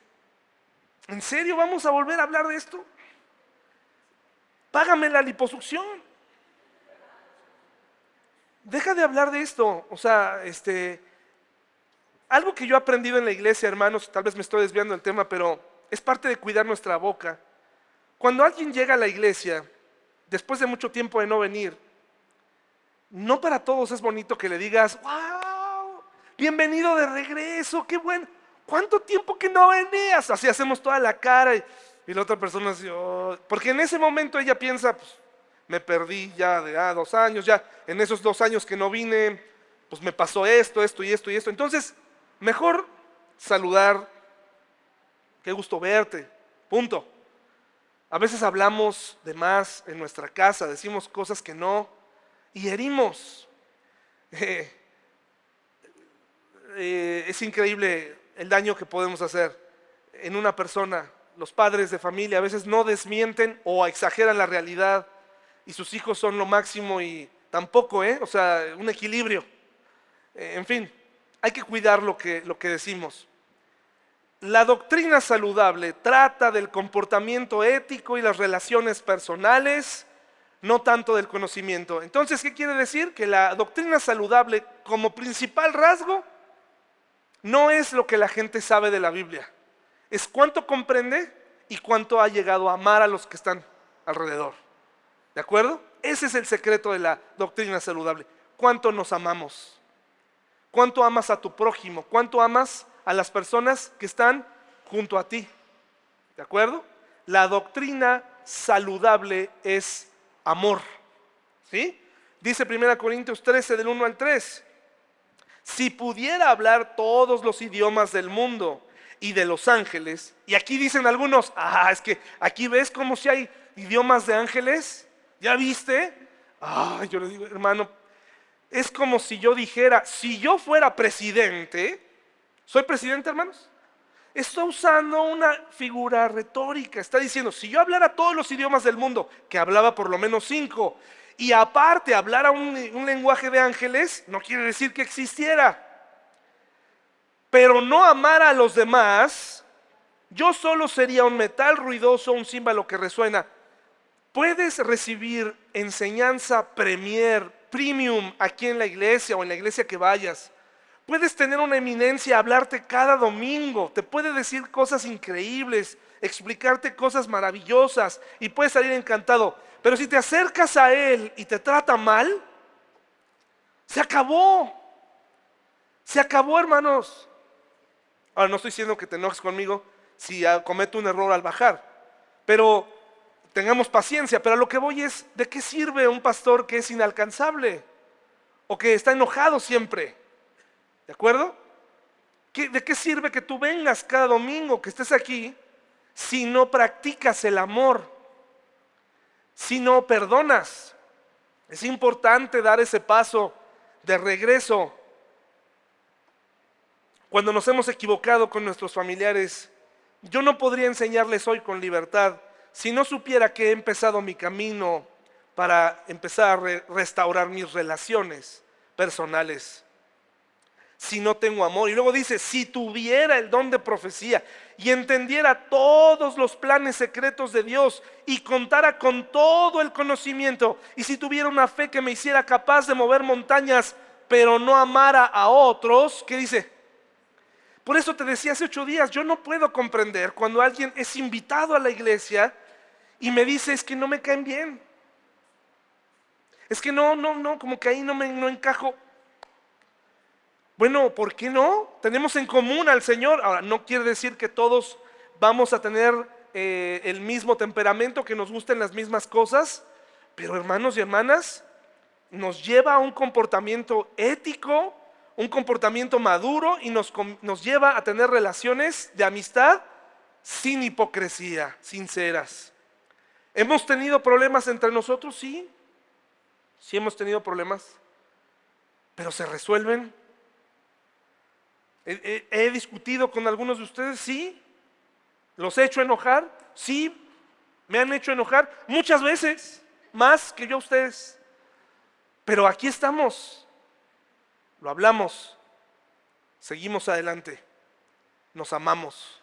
¿en serio vamos a volver a hablar de esto? Págame la liposucción. Deja de hablar de esto. O sea, este, algo que yo he aprendido en la iglesia, hermanos, tal vez me estoy desviando del tema, pero es parte de cuidar nuestra boca. Cuando alguien llega a la iglesia, después de mucho tiempo de no venir, no para todos es bonito que le digas, wow, bienvenido de regreso, qué bueno, ¿cuánto tiempo que no venías? Así hacemos toda la cara y, la otra persona dice, oh", porque en ese momento ella piensa, pues me perdí ya de ah, dos años, ya en esos dos años que no vine, pues me pasó esto, esto y esto y esto. Entonces, mejor saludar, qué gusto verte, punto. A veces hablamos de más en nuestra casa, decimos cosas que no y herimos. Eh, eh, es increíble el daño que podemos hacer en una persona. Los padres de familia a veces no desmienten o exageran la realidad y sus hijos son lo máximo y tampoco, ¿eh? O sea, un equilibrio. Eh, en fin, hay que cuidar lo que, lo que decimos. La doctrina saludable trata del comportamiento ético y las relaciones personales, no tanto del conocimiento. Entonces, ¿qué quiere decir? Que la doctrina saludable como principal rasgo no es lo que la gente sabe de la Biblia, es cuánto comprende y cuánto ha llegado a amar a los que están alrededor. ¿De acuerdo? Ese es el secreto de la doctrina saludable. ¿Cuánto nos amamos? ¿Cuánto amas a tu prójimo? ¿Cuánto amas a las personas que están junto a ti? ¿De acuerdo? La doctrina saludable es amor. ¿Sí? Dice 1 Corintios 13 del 1 al 3. Si pudiera hablar todos los idiomas del mundo y de los ángeles, y aquí dicen algunos, ah, es que aquí ves como si hay idiomas de ángeles, ¿Ya viste? Ay, yo le digo, hermano, es como si yo dijera, si yo fuera presidente, ¿soy presidente, hermanos? Está usando una figura retórica, está diciendo, si yo hablara todos los idiomas del mundo, que hablaba por lo menos cinco, y aparte hablara un, lenguaje de ángeles, no quiere decir que existiera. Pero no amar a los demás, yo solo sería un metal ruidoso, un símbolo que resuena. Puedes recibir enseñanza premier, premium aquí en la iglesia o en la iglesia que vayas. Puedes tener una eminencia, hablarte cada domingo, te puede decir cosas increíbles, explicarte cosas maravillosas y puedes salir encantado. Pero si te acercas a Él y te trata mal, se acabó. Se acabó, hermanos. Ahora, no estoy diciendo que te enojes conmigo si cometo un error al bajar, pero tengamos paciencia, pero a lo que voy es, ¿de qué sirve un pastor que es inalcanzable? O que está enojado siempre. ¿De acuerdo? ¿De qué sirve que tú vengas cada domingo, que estés aquí, si no practicas el amor? Si no perdonas. Es importante dar ese paso de regreso. Cuando nos hemos equivocado con nuestros familiares, yo no podría enseñarles hoy con libertad si no supiera que he empezado mi camino para empezar a restaurar mis relaciones personales, si no tengo amor. Y luego dice, si tuviera el don de profecía y entendiera todos los planes secretos de Dios y contara con todo el conocimiento, y si tuviera una fe que me hiciera capaz de mover montañas, pero no amara a otros, ¿qué dice? Por eso te decía hace ocho días, yo no puedo comprender cuando alguien es invitado a la iglesia, y me dice, es que no me caen bien. Es que no, no, no, como que ahí no me no encajo. Bueno, ¿por qué no? Tenemos en común al Señor. Ahora, no quiere decir que todos vamos a tener eh, el mismo temperamento, que nos gusten las mismas cosas, pero hermanos y hermanas, nos lleva a un comportamiento ético, un comportamiento maduro y nos, nos lleva a tener relaciones de amistad sin hipocresía, sinceras. ¿Hemos tenido problemas entre nosotros? Sí. Sí hemos tenido problemas. Pero se resuelven. ¿He, discutido con algunos de ustedes? Sí. ¿Los he hecho enojar? Sí. ¿Me han hecho enojar? Muchas veces, más que yo a ustedes. Pero aquí estamos. Lo hablamos. Seguimos adelante. Nos amamos.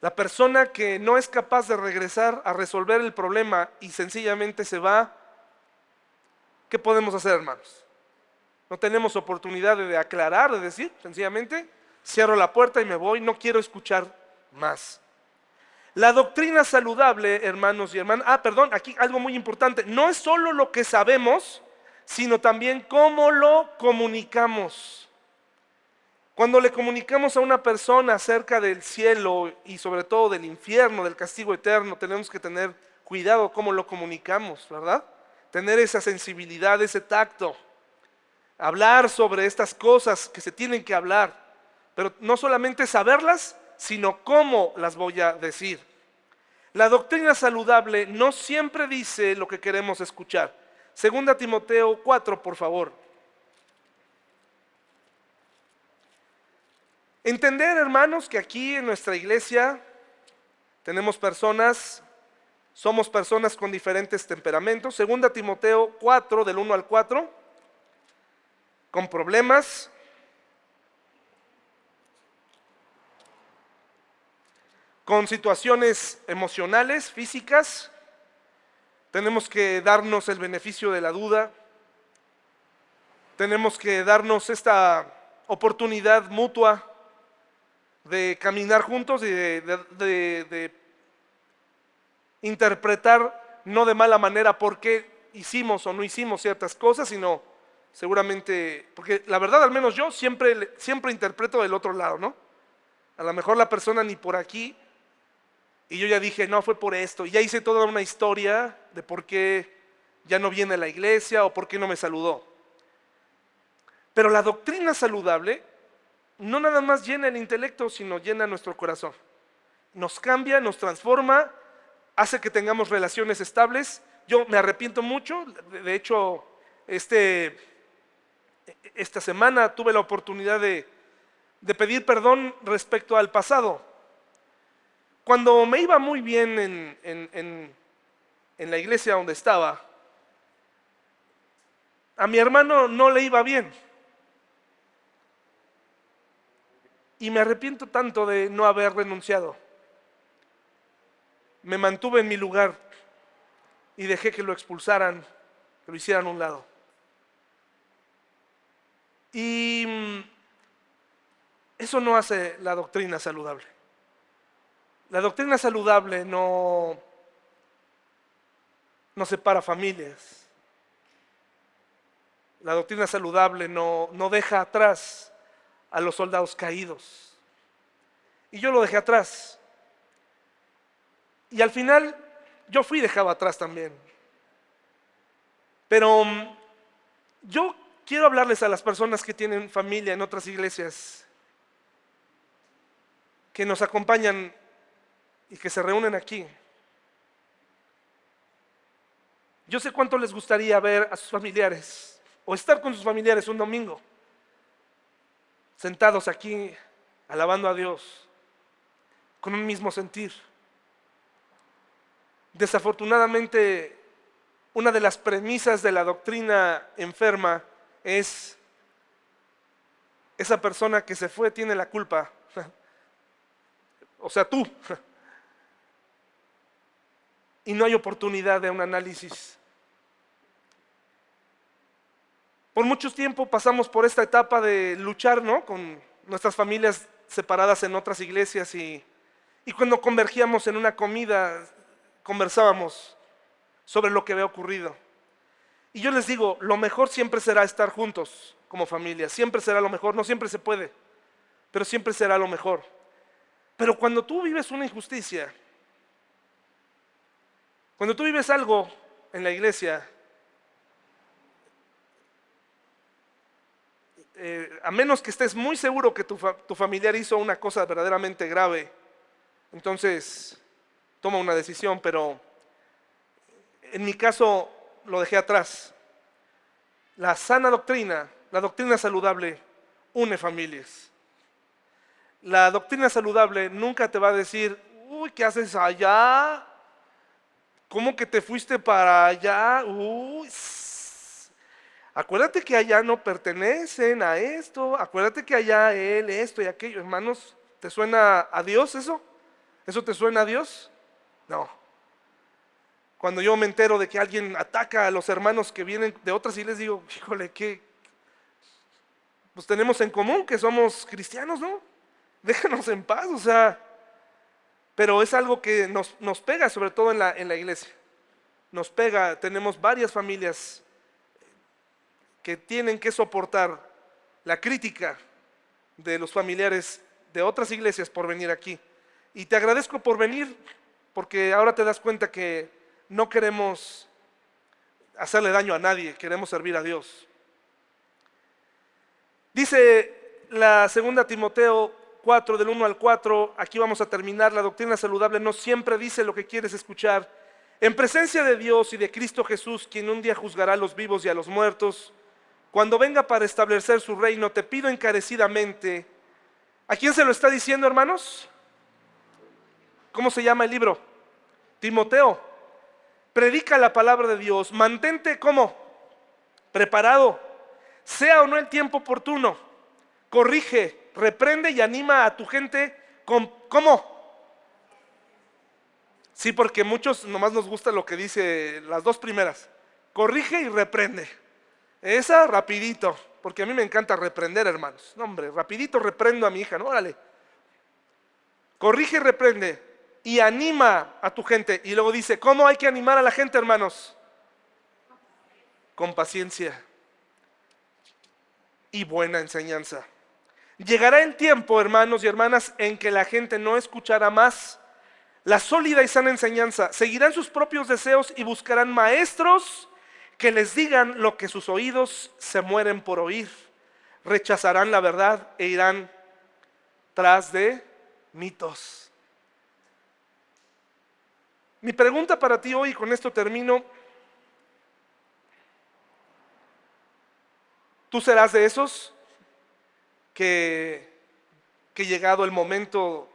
La persona que no es capaz de regresar a resolver el problema y sencillamente se va, ¿qué podemos hacer, hermanos? No tenemos oportunidad de aclarar, de decir, sencillamente, cierro la puerta y me voy, no quiero escuchar más. La doctrina saludable, hermanos y hermanas, ah, perdón, aquí algo muy importante, no es solo lo que sabemos, sino también cómo lo comunicamos. Cuando le comunicamos a una persona acerca del cielo y sobre todo del infierno, del castigo eterno, tenemos que tener cuidado cómo lo comunicamos, ¿verdad? Tener esa sensibilidad, ese tacto. Hablar sobre estas cosas que se tienen que hablar, pero no solamente saberlas, sino cómo las voy a decir. La doctrina saludable no siempre dice lo que queremos escuchar. Segunda Timoteo 4, por favor. Entender, hermanos, que aquí en nuestra iglesia tenemos personas, somos personas con diferentes temperamentos. Segunda Timoteo 4, del 1 al 4, con problemas, con situaciones emocionales, físicas. Tenemos que darnos el beneficio de la duda. Tenemos que darnos esta oportunidad mutua de caminar juntos y de, interpretar no de mala manera por qué hicimos o no hicimos ciertas cosas, sino seguramente, porque la verdad al menos yo siempre, siempre interpreto del otro lado, ¿no? A lo mejor la persona ni por aquí, y yo ya dije, no, fue por esto, y ya hice toda una historia de por qué ya no viene a la iglesia o por qué no me saludó. Pero la doctrina saludable no nada más llena el intelecto, sino llena nuestro corazón. Nos cambia, nos transforma, hace que tengamos relaciones estables. Yo me arrepiento mucho, de hecho, este, esta semana tuve la oportunidad de, pedir perdón respecto al pasado. Cuando me iba muy bien en, en la iglesia donde estaba, a mi hermano no le iba bien. Y me arrepiento tanto de no haber renunciado. Me mantuve en mi lugar y dejé que lo expulsaran, que lo hicieran a un lado. Y mm, eso no hace la doctrina saludable. La doctrina saludable no, no separa familias. La doctrina saludable no, no deja atrás a los soldados caídos. Y yo lo dejé atrás. Y al final yo fui dejado atrás también. Pero mm, yo quiero hablarles a las personas que tienen familia en otras iglesias, que nos acompañan y que se reúnen aquí. Yo sé cuánto les gustaría ver a sus familiares o estar con sus familiares un domingo sentados aquí alabando a Dios con un mismo sentir. Desafortunadamente, una de las premisas de la doctrina enferma es esa persona que se fue tiene la culpa. O sea, tú. Y no hay oportunidad de un análisis Por mucho tiempo pasamos por esta etapa de luchar ¿no? con nuestras familias separadas en otras iglesias y, y cuando convergíamos en una comida conversábamos sobre lo que había ocurrido. Y yo les digo, lo mejor siempre será estar juntos como familia, siempre será lo mejor, no siempre se puede, pero siempre será lo mejor. Pero cuando tú vives una injusticia, cuando tú vives algo en la iglesia Eh, a menos que estés muy seguro que tu, tu familiar hizo una cosa verdaderamente grave, entonces toma una decisión, pero en mi caso lo dejé atrás. La sana doctrina, la doctrina saludable, une familias. La doctrina saludable nunca te va a decir, uy, ¿qué haces allá? ¿Cómo que te fuiste para allá? Uy, acuérdate que allá no pertenecen a esto, acuérdate que allá él, esto y aquello. Hermanos, ¿te suena a Dios eso? ¿Eso te suena a Dios? No. Cuando yo me entero de que alguien ataca a los hermanos que vienen de otras iglesias, digo, híjole, ¿qué? Pues tenemos en común que somos cristianos, ¿no? Déjanos en paz, o sea, pero es algo que nos, nos pega, sobre todo en la, en la iglesia. Nos pega, tenemos varias familias que tienen que soportar la crítica de los familiares de otras iglesias por venir aquí. Y te agradezco por venir, porque ahora te das cuenta que no queremos hacerle daño a nadie, queremos servir a Dios. Dice la segunda Timoteo 4, del 1 al 4, aquí vamos a terminar, la doctrina saludable no siempre dice lo que quieres escuchar. En presencia de Dios y de Cristo Jesús, quien un día juzgará a los vivos y a los muertos, cuando venga para establecer su reino, te pido encarecidamente, ¿a quién se lo está diciendo, hermanos? ¿Cómo se llama el libro? Timoteo predica la palabra de Dios, mantente como preparado, sea o no el tiempo oportuno, corrige, reprende y anima a tu gente con, ¿cómo? Sí, porque muchos nomás nos gusta lo que dice las dos primeras, corrige y reprende. Esa rapidito, porque a mí me encanta reprender, hermanos. No, hombre, rapidito reprendo a mi hija, no, órale. Corrige y reprende y anima a tu gente. Y luego dice, ¿cómo hay que animar a la gente, hermanos? Con paciencia y buena enseñanza. Llegará el tiempo, hermanos y hermanas, en que la gente no escuchará más la sólida y sana enseñanza. Seguirán sus propios deseos y buscarán maestros que les digan lo que sus oídos se mueren por oír. Rechazarán la verdad e irán tras de mitos. Mi pregunta para ti hoy, con esto termino, ¿tú serás de esos que, que llegado el momento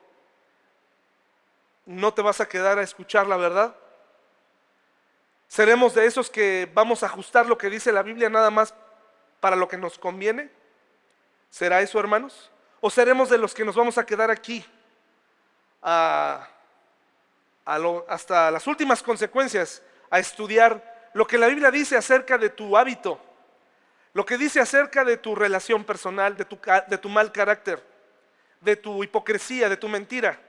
no te vas a quedar a escuchar la verdad? ¿Seremos de esos que vamos a ajustar lo que dice la Biblia nada más para lo que nos conviene? ¿Será eso, hermanos? ¿O seremos de los que nos vamos a quedar aquí a hasta las últimas consecuencias a estudiar lo que la Biblia dice acerca de tu hábito, lo que dice acerca de tu relación personal, de tu, mal carácter, de tu hipocresía, de tu mentira.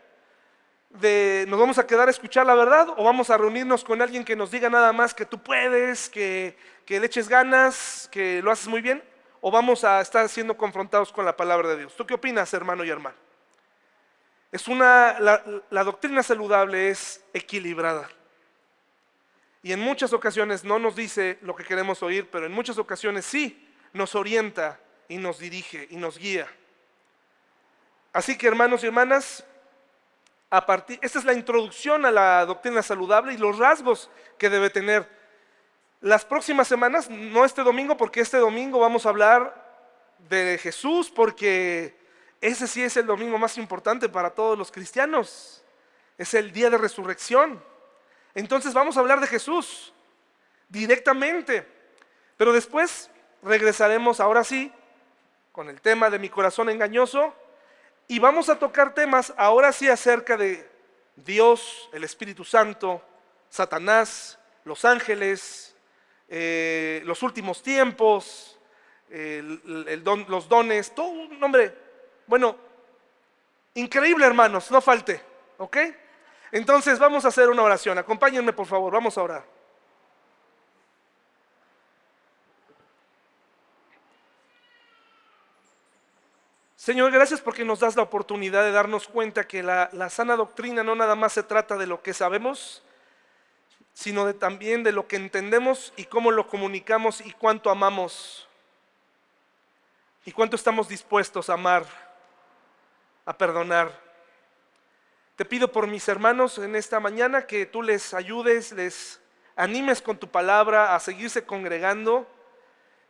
De, ¿Nos vamos a quedar a escuchar la verdad o vamos a reunirnos con alguien que nos diga nada más que tú puedes, que, que le eches ganas, que lo haces muy bien? ¿O vamos a estar siendo confrontados con la palabra de Dios? ¿Tú qué opinas, hermano y hermano? Es una, la, doctrina saludable es equilibrada. Y en muchas ocasiones no nos dice lo que queremos oír, pero en muchas ocasiones sí nos orienta y nos dirige y nos guía. Así que hermanos y hermanas, a partir, esta es la introducción a la doctrina saludable y los rasgos que debe tener. Las próximas semanas, no este domingo, porque este domingo vamos a hablar de Jesús, porque ese sí es el domingo más importante para todos los cristianos. Es el día de resurrección. Entonces vamos a hablar de Jesús directamente. Pero después regresaremos ahora sí con el tema de mi corazón engañoso y vamos a tocar temas ahora sí acerca de Dios, el Espíritu Santo, Satanás, los ángeles, eh, los últimos tiempos, los dones, todo un nombre bueno, increíble hermanos, no falte, ¿ok? Entonces vamos a hacer una oración. Acompáñenme por favor, vamos a orar. Señor, gracias porque nos das la oportunidad de darnos cuenta que la, la, sana doctrina no nada más se trata de lo que sabemos, sino de, también de lo que entendemos y cómo lo comunicamos y cuánto amamos y cuánto estamos dispuestos a amar a perdonar. Te pido por mis hermanos en esta mañana que tú les ayudes, les animes con tu palabra a seguirse congregando,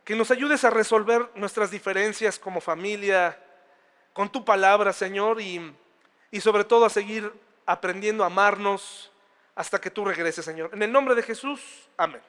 que nos ayudes a resolver nuestras diferencias como familia, con tu palabra, Señor, y, y sobre todo a seguir aprendiendo a amarnos hasta que tú regreses, Señor. En el nombre de Jesús, amén.